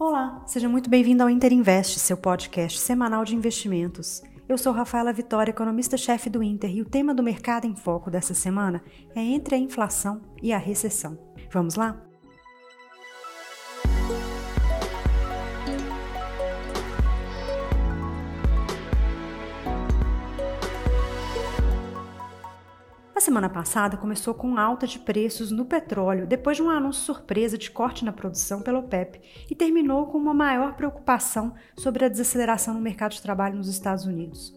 Olá, seja muito bem-vindo ao Inter Invest, seu podcast semanal de investimentos. Eu sou Rafaela Vitória, economista-chefe do Inter, e o tema do Mercado em Foco dessa semana é entre a inflação e a recessão. Vamos lá? Semana passada começou com alta de preços no petróleo depois de um anúncio surpresa de corte na produção pela OPEP e terminou com uma maior preocupação sobre a desaceleração no mercado de trabalho nos Estados Unidos.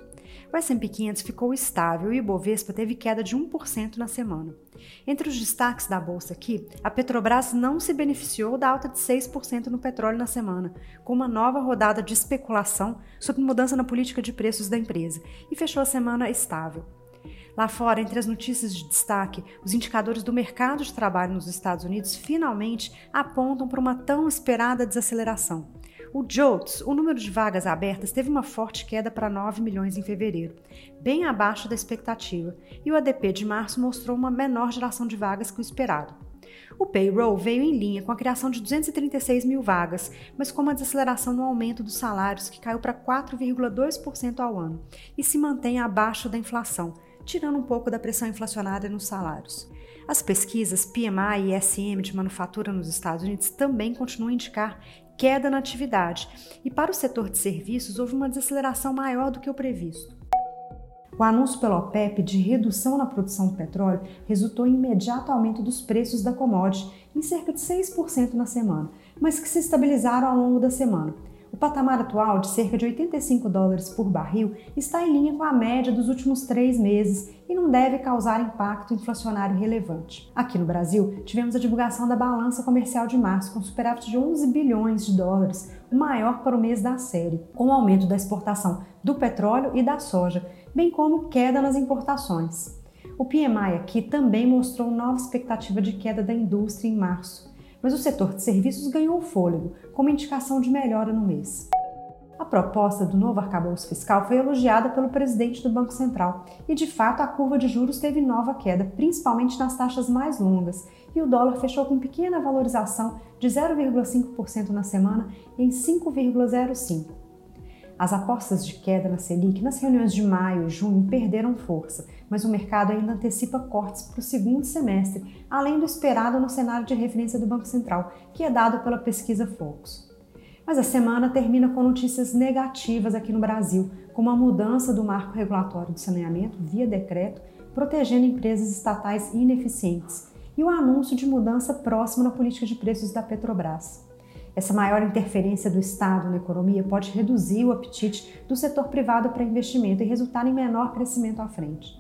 O S&P 500 ficou estável e o Bovespa teve queda de 1% na semana. Entre os destaques da bolsa aqui, a Petrobras não se beneficiou da alta de 6% no petróleo na semana, com uma nova rodada de especulação sobre mudança na política de preços da empresa, e fechou a semana estável. Lá fora, entre as notícias de destaque, os indicadores do mercado de trabalho nos Estados Unidos finalmente apontam para uma tão esperada desaceleração. O JOLTS, o número de vagas abertas, teve uma forte queda para 9 milhões em fevereiro, bem abaixo da expectativa, e o ADP de março mostrou uma menor geração de vagas que o esperado. O payroll veio em linha com a criação de 236 mil vagas, mas com uma desaceleração no aumento dos salários, que caiu para 4,2% ao ano e se mantém abaixo da inflação, tirando um pouco da pressão inflacionária nos salários. As pesquisas PMI e SM de manufatura nos Estados Unidos também continuam a indicar queda na atividade, e para o setor de serviços houve uma desaceleração maior do que o previsto. O anúncio pela OPEP de redução na produção do petróleo resultou em imediato aumento dos preços da commodity em cerca de 6% na semana, mas que se estabilizaram ao longo da semana, o patamar atual, de cerca de 85 dólares por barril, está em linha com a média dos últimos três meses e não deve causar impacto inflacionário relevante. Aqui no Brasil, tivemos a divulgação da balança comercial de março, com superávit de 11 bilhões de dólares, o maior para o mês da série, com o aumento da exportação do petróleo e da soja, bem como queda nas importações. O PMI aqui também mostrou nova expectativa de queda da indústria em março, mas o setor de serviços ganhou fôlego, como indicação de melhora no mês. A proposta do novo arcabouço fiscal foi elogiada pelo presidente do Banco Central e, de fato, a curva de juros teve nova queda, principalmente nas taxas mais longas, e o dólar fechou com pequena valorização de 0,5% na semana em 5,05%. As apostas de queda na Selic nas reuniões de maio e junho perderam força, mas o mercado ainda antecipa cortes para o segundo semestre, além do esperado no cenário de referência do Banco Central, que é dado pela pesquisa Focus. Mas a semana termina com notícias negativas aqui no Brasil, como a mudança do marco regulatório de saneamento via decreto, protegendo empresas estatais ineficientes, e o anúncio de mudança próxima na política de preços da Petrobras. Essa maior interferência do Estado na economia pode reduzir o apetite do setor privado para investimento e resultar em menor crescimento à frente.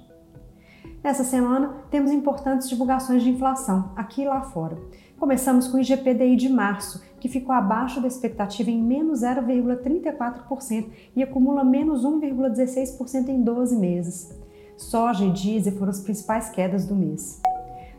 Nessa semana, temos importantes divulgações de inflação, aqui e lá fora. Começamos com o IGPDI de março, que ficou abaixo da expectativa em menos 0,34% e acumula menos 1,16% em 12 meses. Soja e diesel foram as principais quedas do mês.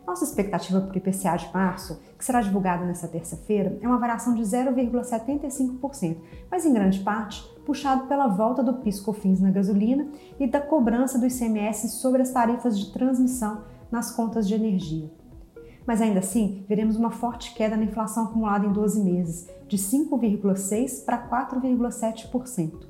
Nossa expectativa para o IPCA de março, que será divulgado nessa terça-feira, é uma variação de 0,75%, mas em grande parte puxado pela volta do PIS/COFINS na gasolina e da cobrança do ICMS sobre as tarifas de transmissão nas contas de energia. Mas ainda assim, veremos uma forte queda na inflação acumulada em 12 meses, de 5,6% para 4,7%.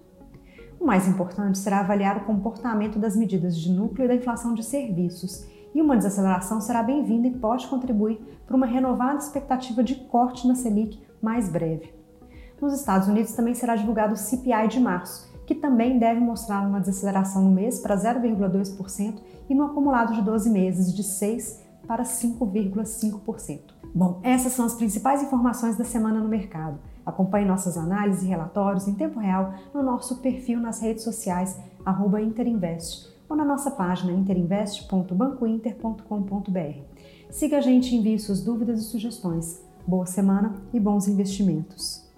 O mais importante será avaliar o comportamento das medidas de núcleo e da inflação de serviços e uma desaceleração será bem-vinda e pode contribuir para uma renovada expectativa de corte na Selic mais breve. Nos Estados Unidos também será divulgado o CPI de março, que também deve mostrar uma desaceleração no mês para 0,2% e no acumulado de 12 meses de 6 para 5,5%. Bom, essas são as principais informações da semana no mercado. Acompanhe nossas análises e relatórios em tempo real no nosso perfil nas redes sociais, Interinvest ou na nossa página interinvest.bancointer.com.br. Siga a gente e envie suas dúvidas e sugestões. Boa semana e bons investimentos!